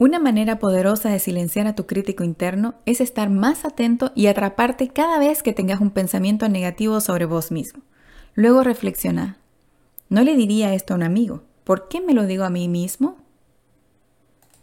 Una manera poderosa de silenciar a tu crítico interno es estar más atento y atraparte cada vez que tengas un pensamiento negativo sobre vos mismo. Luego reflexiona. ¿No le diría esto a un amigo? ¿Por qué me lo digo a mí mismo?